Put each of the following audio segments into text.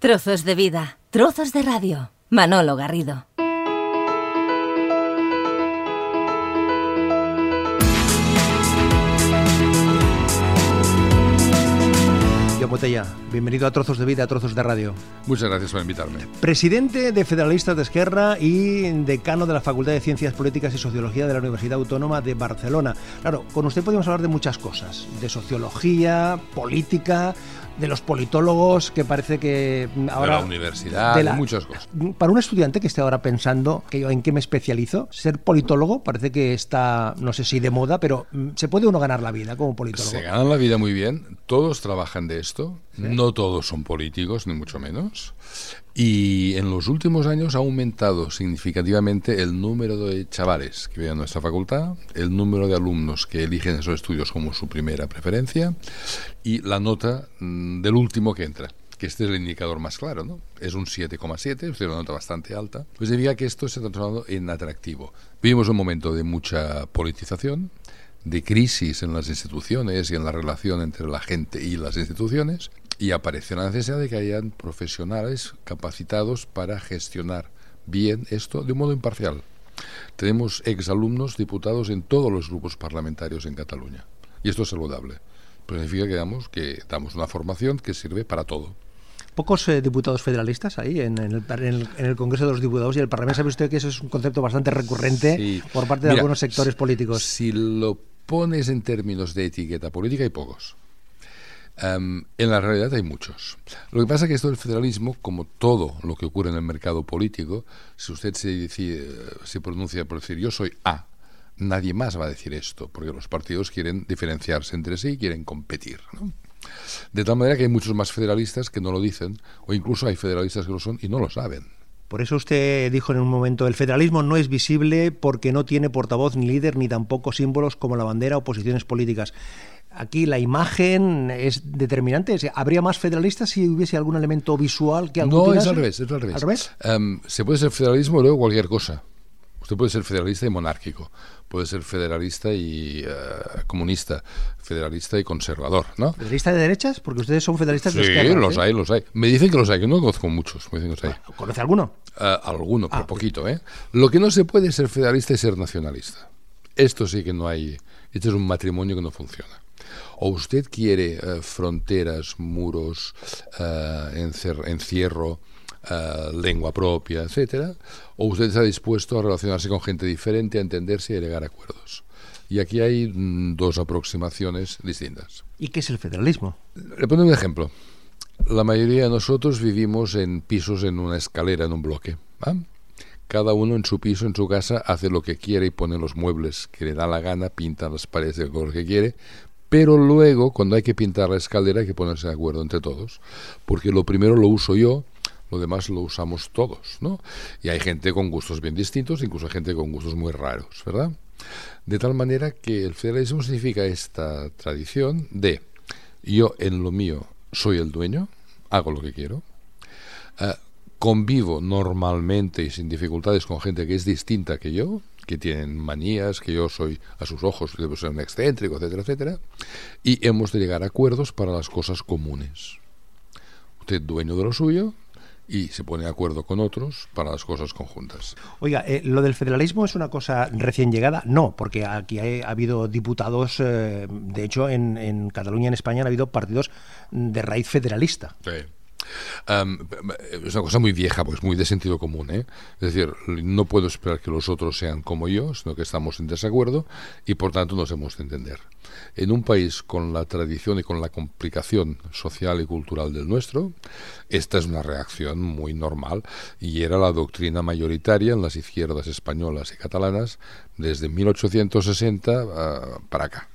Trozos de vida, trozos de radio. Manolo Garrido. Yo Botella, bienvenido a Trozos de Vida, Trozos de Radio. Muchas gracias por invitarme. Presidente de Federalistas de Esquerra y decano de la Facultad de Ciencias Políticas y Sociología de la Universidad Autónoma de Barcelona. Claro, con usted podemos hablar de muchas cosas, de sociología, política, de los politólogos, que parece que ahora... De la universidad, de, muchas cosas. Para un estudiante que esté ahora pensando que en qué me especializo, ser politólogo parece que está, no sé si de moda, pero mm, ¿se puede uno ganar la vida como politólogo? Se gana la vida muy bien, todos trabajan de esto, no todos son políticos, ni mucho menos. Y en los últimos años ha aumentado significativamente el número de chavales que vienen a nuestra facultad, el número de alumnos que eligen esos estudios como su primera preferencia y la nota mm, del último que entra que este es el indicador más claro, ¿no? Es un 7,7, es una nota bastante alta. Pues diría que esto se ha transformado en atractivo. Vivimos un momento de mucha politización, de crisis en las instituciones y en la relación entre la gente y las instituciones, y apareció la necesidad de que hayan profesionales capacitados para gestionar bien esto de un modo imparcial. Tenemos exalumnos diputados en todos los grupos parlamentarios en Cataluña. Y esto es saludable. Pero significa que damos, que damos una formación que sirve para todo pocos eh, diputados federalistas ahí en, el, Congreso de los Diputados y el Parlamento. ¿Sabe usted que eso es un concepto bastante recurrente por parte de algunos sectores políticos? Si lo pones en términos de etiqueta política, hay pocos. Em, en la realidad hay muchos. Lo que pasa es que esto del federalismo, como todo lo que ocurre en el mercado político, si usted se, se pronuncia por decir yo soy A, nadie más va a decir esto, porque los partidos quieren diferenciarse entre sí y quieren competir. De tal manera que hay muchos más federalistas que no lo dicen, o incluso hay federalistas que lo son y no lo saben. Por eso usted dijo en un momento, el federalismo no es visible porque no tiene portavoz ni líder ni tampoco símbolos como la bandera o posiciones políticas aquí la imagen es determinante. ¿Habría más federalistas si hubiese algún elemento visual que No, es al revés, es al revés. Em, se puede ser federalismo luego cualquier cosa. Usted puede ser federalista y monárquico, puede ser federalista y eh, comunista, federalista y conservador, ¿no? ¿Federalista de derechas? Porque ustedes son federalistas de izquierda. Sí, los hay, los hay. Me dicen que los hay, que no conozco muchos. ¿Conoce alguno? Eh, alguno, por ah, poquito, ¿eh? Lo que no se puede es ser federalista y ser nacionalista. Esto sí que no hay... Este es un matrimonio que no funciona o usted quiere eh, fronteras, muros, encierro, eh, lengua propia, etcétera, o usted está dispuedo a relacionarse con gente diferente, a entenderse y a llegar a acuerdos. Y aquí hay mm, dos aproximaciones distintas. ¿Y qué es el federalismo? Le pongo un ejemplo. La mayoría de nosotros vivimos en pisos en una escalera, en un bloque. Cada uno en su piso, en su casa, hace lo que quiere y pone los muebles que le da la gana, pinta las paredes del color que quiere, pero luego, cuando hay que pintar la escalera, hay que ponerse de acuerdo entre todos, porque lo primero lo uso yo, lo demás lo usamos todos, ¿no? Y hay gente con gustos bien distintos, incluso gente con gustos muy raros, ¿verdad? De tal manera que el federalismo significa esta tradición de yo en lo mío soy el dueño, hago lo que quiero, eh, convivo normalmente y sin dificultades con gente que es distinta que yo, que tienen manías, que yo soy a sus ojos, debo ser un excéntrico, etcétera, etcétera, y hemos de llegar a acuerdos para las cosas comunes. Usted dueño de lo suyo, y se pone de acuerdo con otros para las cosas conjuntas. Oiga, eh, ¿lo del federalismo es una cosa recién llegada? No, porque aquí ha, habido diputados, eh, de hecho en, en Cataluña, en España, han habido partidos de raíz federalista. Sí es una cosa muy vieja, pues muy de sentido común. ¿eh? Es decir, no puedo esperar que los otros sean como yo, sino que estamos en desacuerdo y por tanto nos hemos de entender. En un país con la tradición y con la complicación social y cultural del nuestro, esta es una reacción muy normal y era la doctrina mayoritaria en las izquierdas españolas y catalanas desde 1860 ah, para acá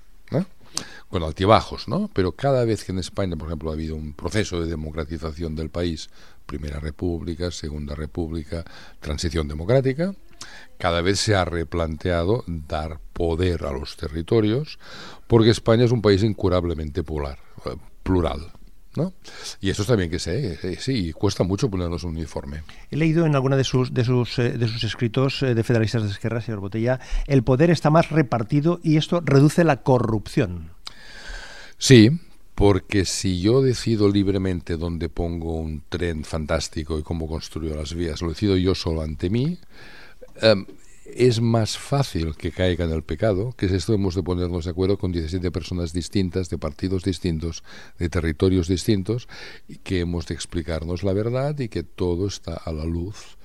con altibajos, ¿no? Pero cada vez que en España, por ejemplo, ha habido un proceso de democratización del país, Primera República, Segunda República, transición democrática, cada vez se ha replanteado dar poder a los territorios, porque España es un país incurablemente plural, eh, plural ¿no? Y eso está bien que sé, eh, sí, cuesta mucho ponernos un uniforme. He leído en alguna de sus, de sus, eh, de sus escritos de federalistas de izquierda, señor Botella, el poder está más repartido y esto reduce la corrupción. Sí, Porque si yo decido libremente dónde pongo un tren fantástico y cómo construyo las vías, lo decido yo solo ante mí, em, es más fácil que caiga en el pecado, que es esto hemos de ponernos de acuerdo con 17 personas distintas, de partidos distintos, de territorios distintos, y que hemos de explicarnos la verdad y que todo está a la luz,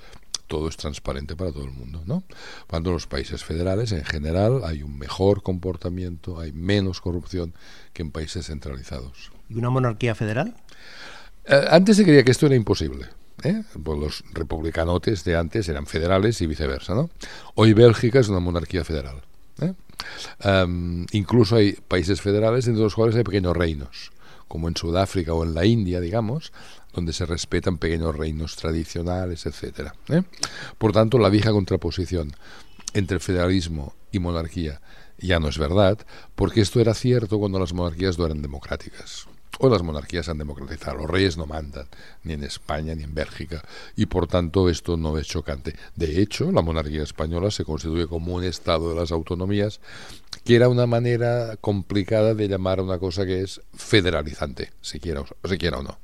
todo es transparente para todo el mundo, ¿no? Cuando en los países federales, en general, hay un mejor comportamiento, hay menos corrupción que en países centralizados. ¿Y una monarquía federal? Eh, antes se creía que esto era imposible. ¿Eh? Pues los republicanotes de antes eran federales y viceversa. ¿no? Hoy Bélgica es una monarquía federal. ¿eh? Um, incluso hay países federales entre los cuales hay pequeños reinos, como en Sudáfrica o en la India, digamos, donde se respetan pequeños reinos tradicionales, etcétera. ¿eh? Por tanto, la vieja contraposición entre federalismo y monarquía ya no es verdad, porque esto era cierto cuando las monarquías no eran democráticas o las monarquías han democratizado. Los reyes no mandan, ni en España ni en Bélgica, y por tanto esto no es chocante. De hecho, la monarquía española se constituye como un estado de las autonomías, que era una manera complicada de llamar a una cosa que es federalizante, si quiera, si quiera o no.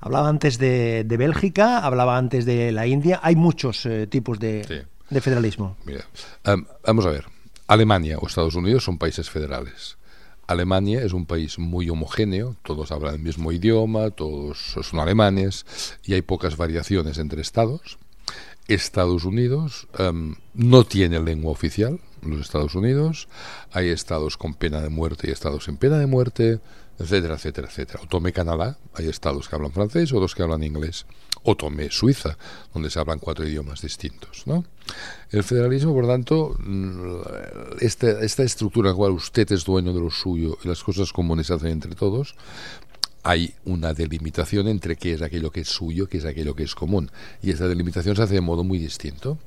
Hablaba antes de, Bélgica, hablaba antes de la India. Hay muchos eh, tipos de, federalismo. Mira, vamos a ver. Alemania o Estados Unidos son países federales. Alemania es un país muy homogéneo, todos hablan el mismo idioma, todos son alemanes y hay pocas variaciones entre estados. Estados Unidos em, no tiene lengua oficial, los Estados Unidos, hay estados con pena de muerte y estados sin pena de muerte, etcétera, etcétera, etcétera. O tome Canadá, hay estados que hablan francés, otros que hablan inglés. O tome Suiza, donde se hablan cuatro idiomas distintos. ¿no? El federalismo, por tanto, mm, esta, esta estructura en la cual usted es dueño de lo suyo y las cosas comunes se hacen entre todos, hay una delimitación entre qué es aquello que es suyo, qué es aquello que es común. Y esta delimitación se hace de modo muy distinto.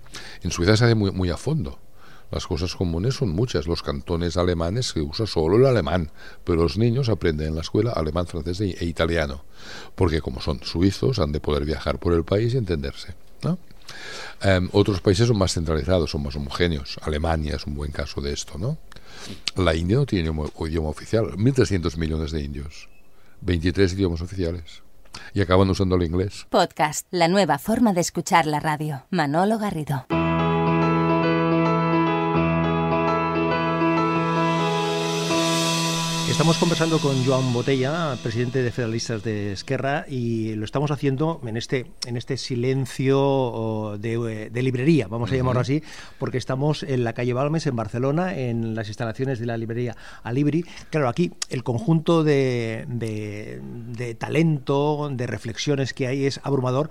En Suiza se hace muy, muy a fondo. Las cosas comunes son muchas. Los cantones alemanes se usa solo el alemán, pero los niños aprenden en la escuela alemán, francés e, italiano, porque como son suizos han de poder viajar por el país y entenderse. Em, otros países son más centralizados, son más homogéneos. Alemania es un buen caso de esto, ¿no? La India no tiene idioma oficial. 1.300 millones de indios. 23 idiomas oficiales. Y acaban usando el inglés. Podcast, la nueva forma de escuchar la radio. Manolo Garrido. Estamos conversando con Joan Botella, presidente de Federalistas de Esquerra, y lo estamos haciendo en este, en este silencio de, librería, vamos a llamarlo así, porque estamos en la calle Balmes, en Barcelona, en las instalaciones de la librería Alibri. Claro, aquí el conjunto de, de talento, de reflexiones que hay es abrumador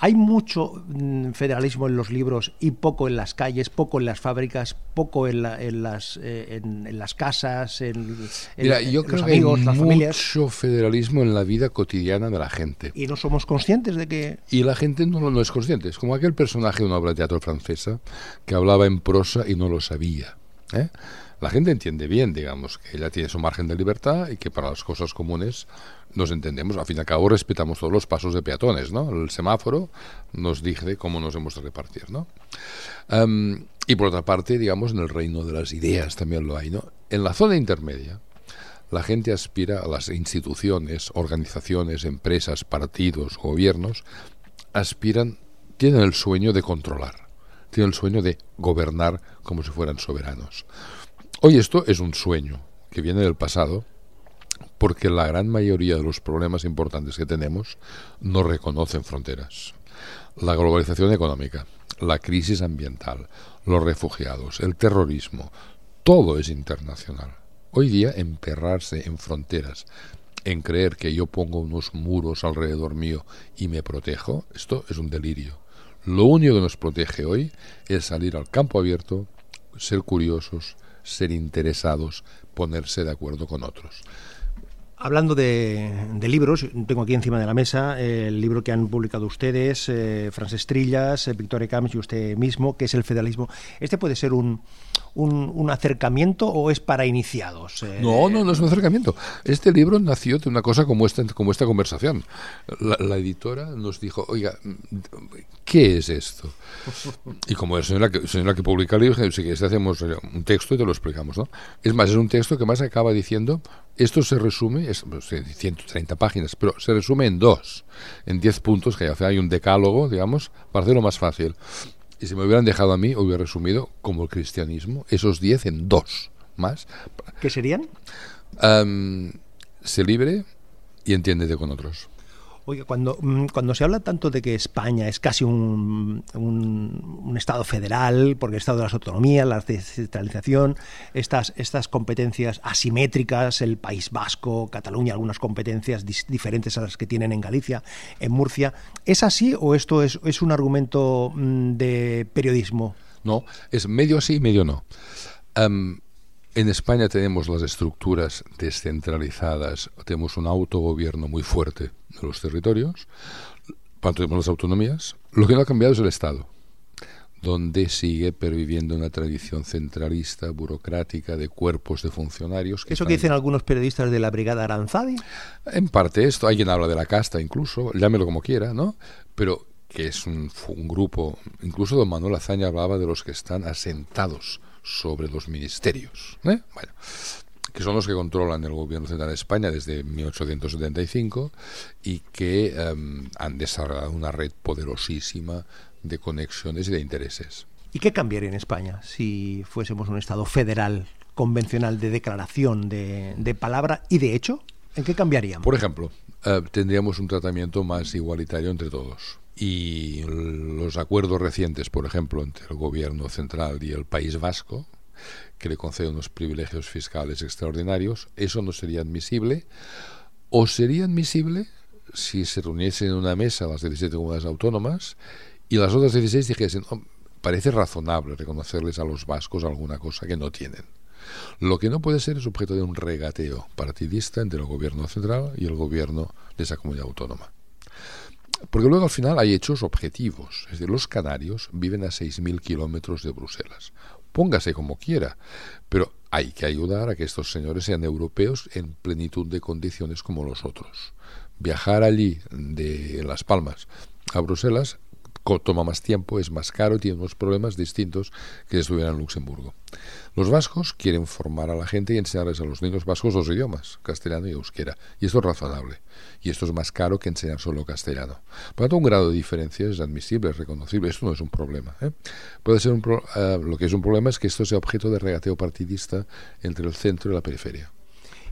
hay mucho mm, federalismo en los libros y poco en las calles, poco en las fábricas, poco en, las, eh, en, las casas, en, Mira, yo creo que hay mucho federalismo en la vida cotidiana de la gente. Y no somos conscientes de que... Y la gente no, no es consciente. Es como aquel personaje de una obra de teatro francesa que hablaba en prosa y no lo sabía. ¿Eh? la gente entiende bien, digamos, que ella tiene su margen de libertad y que para las cosas comunes nos entendemos. Al fin y al cabo respetamos todos los pasos de peatones, ¿no? El semáforo nos dice cómo nos hemos de repartir, ¿no? y por otra parte, digamos, en el reino de las ideas también lo hay, ¿no? En la zona intermedia, la gente aspira a las instituciones, organizaciones, empresas, partidos, gobiernos, aspiran, tienen el sueño de controlar, tienen el sueño de gobernar como si fueran soberanos. Hoy esto es un sueño que viene del pasado, porque la gran mayoría de los problemas importantes que tenemos no reconocen fronteras. La globalización económica, la crisis ambiental, los refugiados, el terrorismo, todo es internacional. Hoy día emperrarse en fronteras, en creer que yo pongo unos muros alrededor mío y me protejo, esto es un delirio. Lo único que nos protege hoy es salir al campo abierto, ser curiosos, ser interesados, ponerse de acuerdo con otros. Hablando de, libros, tengo aquí encima de la mesa el libro que han publicado ustedes, eh, Frances Trillas, eh, Victoria Camps y usted mismo, que es el federalismo. Este puede ser un, un, acercamiento o es para iniciados? Eh, no, no, no es un acercamiento. Este libro nació de una cosa como esta, como esta conversación. La, editora nos dijo, oiga, ¿qué es esto? Y como el señor que, señora que publica el libro, si quieres hacemos un texto y te lo explicamos, ¿no? Es más, es un texto que más acaba diciendo, esto se resume, es 130 páginas, pero se resume en dos, en 10 puntos, que hay un decálogo, digamos, para hacerlo más fácil. Y si me hubieran dejado a mí, hubiera resumido, como el cristianismo, esos 10 en dos más. ¿Qué serían? se libre y entiéndete con otros. Oye, cuando, mm, cuando se habla tanto de que España es casi un, un, Estado federal, porque el Estado de las autonomías, la descentralización, estas, estas competencias asimétricas, el País Vasco, Cataluña, algunas competencias diferentes a las que tienen en Galicia, en Murcia, ¿es así o esto es, es un argumento mm, de periodismo? No, es medio sí, medio no. En España tenemos las estructuras descentralizadas, tenemos un autogobierno muy fuerte de los territorios, tenemos las autonomías. Lo que no ha cambiado es el Estado, donde sigue perviviendo una tradición centralista, burocrática, de cuerpos de funcionarios. ¿Eso que dicen algunos periodistas de la Brigada Aranzadi? En parte esto, alguien habla de la casta incluso, llámelo como quiera, ¿no? Pero que es un, un grupo, incluso don Manuel Azaña hablaba de los que están asentados sobre los ministerios, ¿eh? bueno, que son los que controlan el gobierno central de España desde 1875 y que em, han desarrollado una red poderosísima de conexiones y de intereses. ¿Y qué cambiaría en España si fuésemos un Estado federal convencional de declaración de, de palabra y de hecho? ¿En qué cambiaríamos? Por ejemplo, eh, tendríamos un tratamiento más igualitario entre todos y los acuerdos recientes, por ejemplo, entre el gobierno central y el País Vasco, que le concede unos privilegios fiscales extraordinarios, eso no sería admisible, o sería admisible si se reuniesen en una mesa las 17 comunidades autónomas y las otras 16 dijesen, parece razonable reconocerles a los vascos alguna cosa que no tienen. Lo que no puede ser es objeto de un regateo partidista entre el gobierno central y el gobierno de esa comunidad autónoma. Porque luego al final hay hechos objetivos. Es decir, los canarios viven a 6.000 kilómetros de Bruselas. Póngase como quiera, pero hay que ayudar a que estos señores sean europeos en plenitud de condiciones como los otros. Viajar allí de Las Palmas a Bruselas toma más tiempo, es más caro y tiene unos problemas distintos que si estuviera en Luxemburgo. Los vascos quieren formar a la gente y enseñarles a los niños vascos dos idiomas, castellano y euskera. Y esto es razonable. Y esto es más caro que enseñar solo castellano. Por lo tanto, un grado de diferencia es admisible, es reconocible. Esto no es un problema. ¿eh? Puede ser un eh, lo que es un problema es que esto sea objeto de regateo partidista entre el centro y la periferia.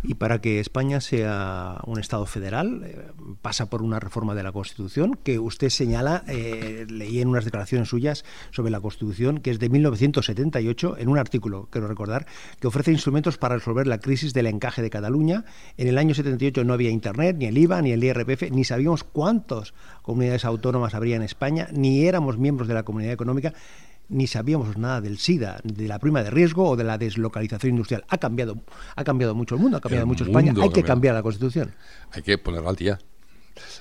Y para que España sea un Estado federal, eh, pasa por una reforma de la Constitución que usted señala, eh, leí en unas declaraciones suyas sobre la Constitución, que es de 1978, en un artículo, quiero recordar, que ofrece instrumentos para resolver la crisis del encaje de Cataluña. En el año 78 no había Internet, ni el IVA, ni el IRPF, ni sabíamos cuántas comunidades autónomas habría en España, ni éramos miembros de la Comunidad Económica ni sabíamos nada del SIDA, de la prima de riesgo o de la deslocalización industrial. Ha cambiado, ha cambiado mucho el mundo, ha cambiado mucho España. Hay que cambiar la Constitución. Hay que ponerla al día.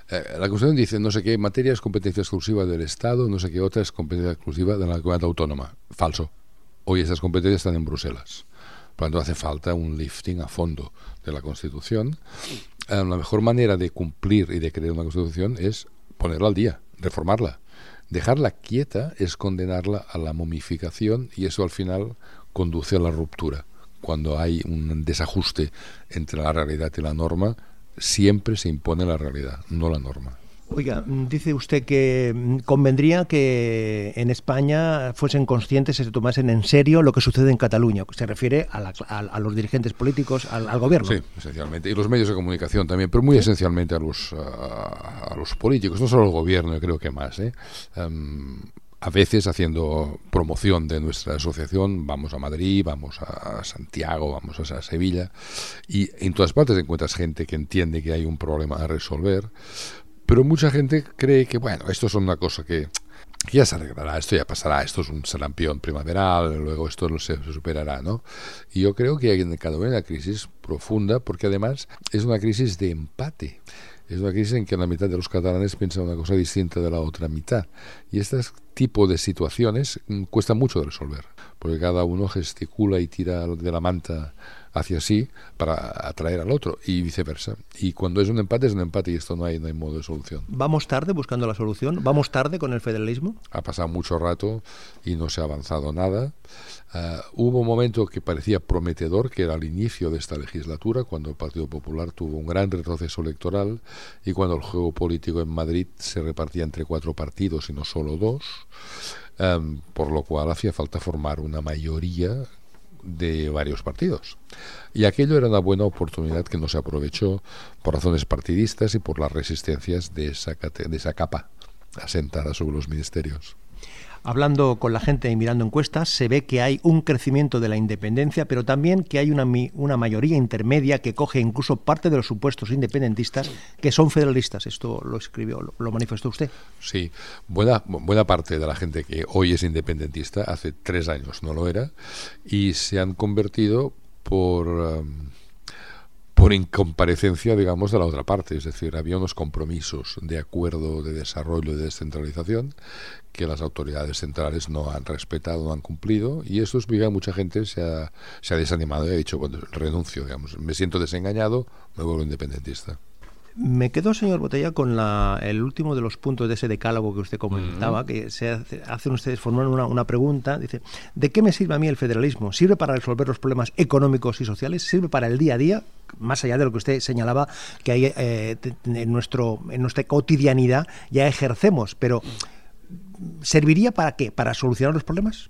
Eh, la Constitución dice no sé qué materia es competencia exclusiva del Estado, no sé qué otra es competencia exclusiva de la comunidad autónoma. Falso. Hoy esas competencias están en Bruselas. Por lo tanto, hace falta un lifting a fondo de la Constitución. Eh, la mejor manera de cumplir y de crear una Constitución es ponerla al día, reformarla. Dejarla quieta es condenarla a la momificación y eso al final conduce a la ruptura. Cuando hay un desajuste entre la realidad y la norma, siempre se impone la realidad, no la norma. Oiga, dice usted que mm, convendría que en España fuesen conscientes y se tomasen en serio lo que sucede en Cataluña. Se refiere a, los dirigentes políticos, al, gobierno. Sí, esencialmente. Y los medios de comunicación también, pero muy esencialmente a los, a, los políticos, no solo al gobierno, yo creo que más. ¿eh? Em, a veces haciendo promoción de nuestra asociación, vamos a Madrid, vamos a Santiago, vamos a Sevilla, y en todas partes encuentras gente que entiende que hay un problema a resolver, pero mucha gente cree que, bueno, esto es una cosa que, ya se arreglará, esto ya pasará, esto es un sarampión primaveral, luego esto no se, superará, ¿no? Y yo creo que hay en cada una crisis profunda, porque además es una crisis de empate. Es una crisis en que la mitad de los catalanes piensan una cosa distinta de la otra mitad. Y este tipo de situaciones mm, cuesta mucho de resolver, porque cada uno gesticula y tira de la manta hacia sí para atraer al otro y viceversa. Y cuando es un empate es un empate y esto no hay, no hay modo de solución. ¿Vamos tarde buscando la solución? ¿Vamos tarde con el federalismo? Ha pasado mucho rato y no se ha avanzado nada. Uh, hubo un momento que parecía prometedor, que era el inicio de esta legislatura, cuando el Partido Popular tuvo un gran retroceso electoral y cuando el juego político en Madrid se repartía entre cuatro partidos y no solo dos, um, por lo cual hacía falta formar una mayoría de varios partidos. Y aquello era una buena oportunidad que no se aprovechó por razones partidistas y por las resistencias de esa, de esa capa asentada sobre los ministerios hablando con la gente y mirando encuestas, se ve que hay un crecimiento de la independencia, pero también que hay una, una mayoría intermedia que coge incluso parte de los supuestos independentistas que son federalistas. Esto lo escribió, lo, manifestó usted. Sí, buena, buena parte de la gente que hoy es independentista, hace tres años no lo era, y se han convertido por... Um, por incomparecencia, digamos, de la otra parte. Es decir, había unos compromisos de acuerdo de desarrollo y de descentralización que las autoridades centrales no han respetado, no han cumplido, y eso explica que mucha gente se ha, se ha desanimado y ha dicho, bueno, renuncio, digamos, me siento desengañado, me vuelvo independentista. Me quedo, señor Botella, con la, el último de los puntos de ese decálogo que usted comentaba, que se hace, hacen ustedes, formulan una, una, pregunta, dice, ¿de qué me sirve a mí el federalismo? ¿Sirve para resolver los problemas económicos y sociales? ¿Sirve para el día a día? Más allá de lo que usted señalaba que hay eh, en, nuestro, en nuestra cotidianidad ya ejercemos, pero ¿serviría para qué? ¿Para solucionar los problemas?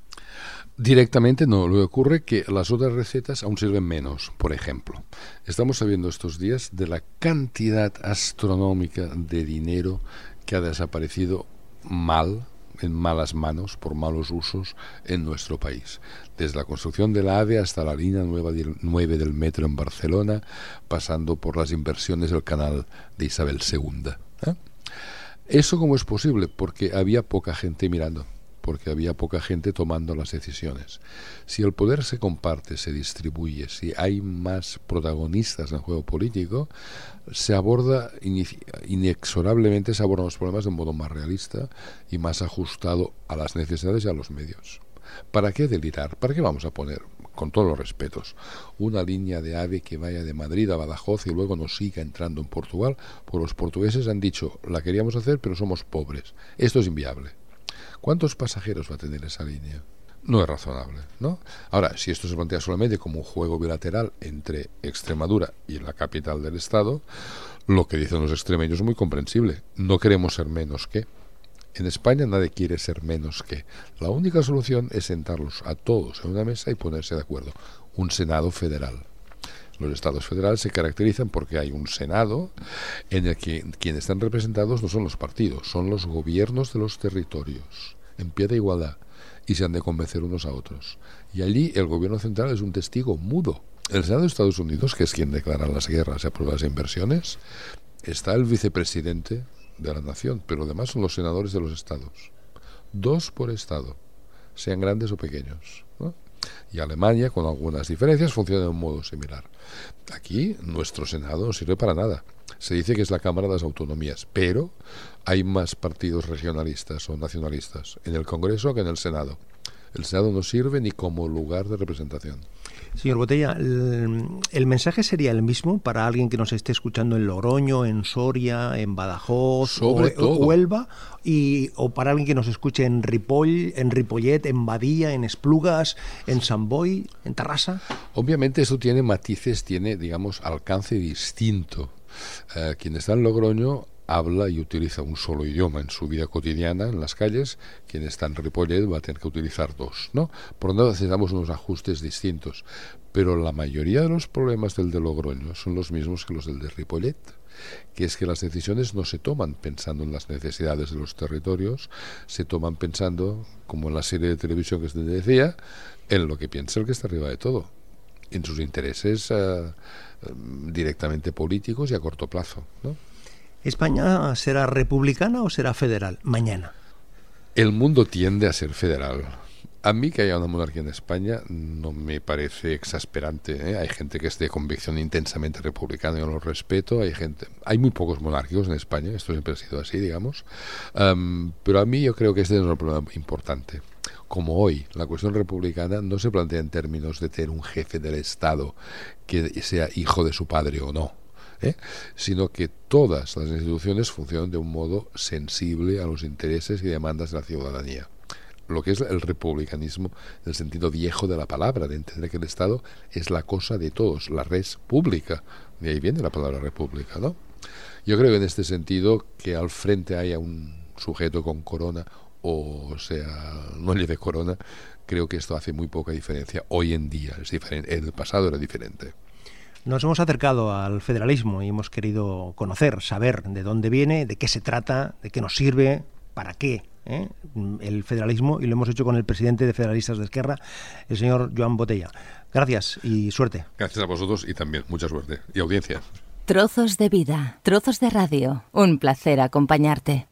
Directamente no, lo que ocurre que las otras recetas aún sirven menos. Por ejemplo, estamos sabiendo estos días de la cantidad astronómica de dinero que ha desaparecido mal, en malas manos, por malos usos en nuestro país. Desde la construcción de la AVE hasta la línea 9 del metro en Barcelona, pasando por las inversiones del canal de Isabel II. ¿eh? ¿Eso cómo es posible? Porque había poca gente mirando porque había poca gente tomando las decisiones. Si el poder se comparte, se distribuye, si hay más protagonistas en el juego político, se aborda inexorablemente se abordan los problemas de un modo más realista y más ajustado a las necesidades y a los medios. ¿Para qué delirar? ¿Para qué vamos a poner, con todos los respetos, una línea de ave que vaya de Madrid a Badajoz y luego nos siga entrando en Portugal? Pues los portugueses han dicho, la queríamos hacer, pero somos pobres. Esto es inviable. ¿Cuántos pasajeros va a tener esa línea? No es razonable, ¿no? Ahora, si esto se plantea solamente como un juego bilateral entre Extremadura y la capital del Estado, lo que dicen los extremeños es muy comprensible. No queremos ser menos que. En España nadie quiere ser menos que. La única solución es sentarlos a todos en una mesa y ponerse de acuerdo. Un Senado federal. Los estados federales se caracterizan porque hay un Senado en el que quienes están representados no son los partidos, son los gobiernos de los territorios, en pie de igualdad, y se han de convencer unos a otros. Y allí el gobierno central es un testigo mudo. El Senado de Estados Unidos, que es quien declara las guerras y aprueba las inversiones, está el vicepresidente de la nación, pero además son los senadores de los estados. Dos por estado, sean grandes o pequeños. Y Alemania, con algunas diferencias, funciona de un modo similar. Aquí nuestro Senado no sirve para nada. Se dice que es la Cámara de las Autonomías, pero hay más partidos regionalistas o nacionalistas en el Congreso que en el Senado. El Senado no sirve ni como lugar de representación. Señor Botella, el, mensaje sería el mismo para alguien que nos esté escuchando en Logroño, en Soria, en Badajoz o, Huelva, y, o para alguien que nos escuche en Ripoll, en Ripollet, en Badía, en Esplugas, en Samboy, en Tarrasa. Obviamente eso tiene matices, tiene, digamos, alcance distinto. Eh, quien está en Logroño habla y utiliza un solo idioma en su vida cotidiana en las calles, quien está en Ripollet va a tener que utilizar dos, ¿no? Por lo tanto, necesitamos unos ajustes distintos. Pero la mayoría de los problemas del de Logroño son los mismos que los del de Ripollet, que es que las decisiones no se toman pensando en las necesidades de los territorios, se toman pensando, como en la serie de televisión que usted decía, en lo que piensa el que está arriba de todo, en sus intereses eh, directamente políticos y a corto plazo, ¿no? ¿España será republicana o será federal mañana? El mundo tiende a ser federal. A mí que haya una monarquía en España no me parece exasperante. ¿eh? Hay gente que es de convicción intensamente republicana, yo lo respeto. Hay gente, hay muy pocos monárquicos en España, esto siempre ha sido así, digamos. pero a mí yo creo que este es un problema importante. Como hoy, la cuestión republicana no se plantea en términos de tener un jefe del Estado que sea hijo de su padre o no. ¿Eh? sino que todas las instituciones funcionan de un modo sensible a los intereses y demandas de la ciudadanía lo que es el republicanismo el sentido viejo de la palabra, de entender que el Estado es la cosa de todos, la res pública. De ahí viene la palabra república, ¿no? Yo creo que en este sentido que al frente haya un sujeto con corona o sea, no lleve corona, creo que esto hace muy poca diferencia hoy en día. Es diferente. En el pasado era diferente. Nos hemos acercado al federalismo y hemos querido conocer, saber de dónde viene, de qué se trata, de qué nos sirve, para qué ¿eh? el federalismo y lo hemos hecho con el presidente de Federalistas de Esquerra, el señor Joan Botella. Gracias y suerte. Gracias a vosotros y también mucha suerte y audiencia. Trozos de vida, trozos de radio. Un placer acompañarte.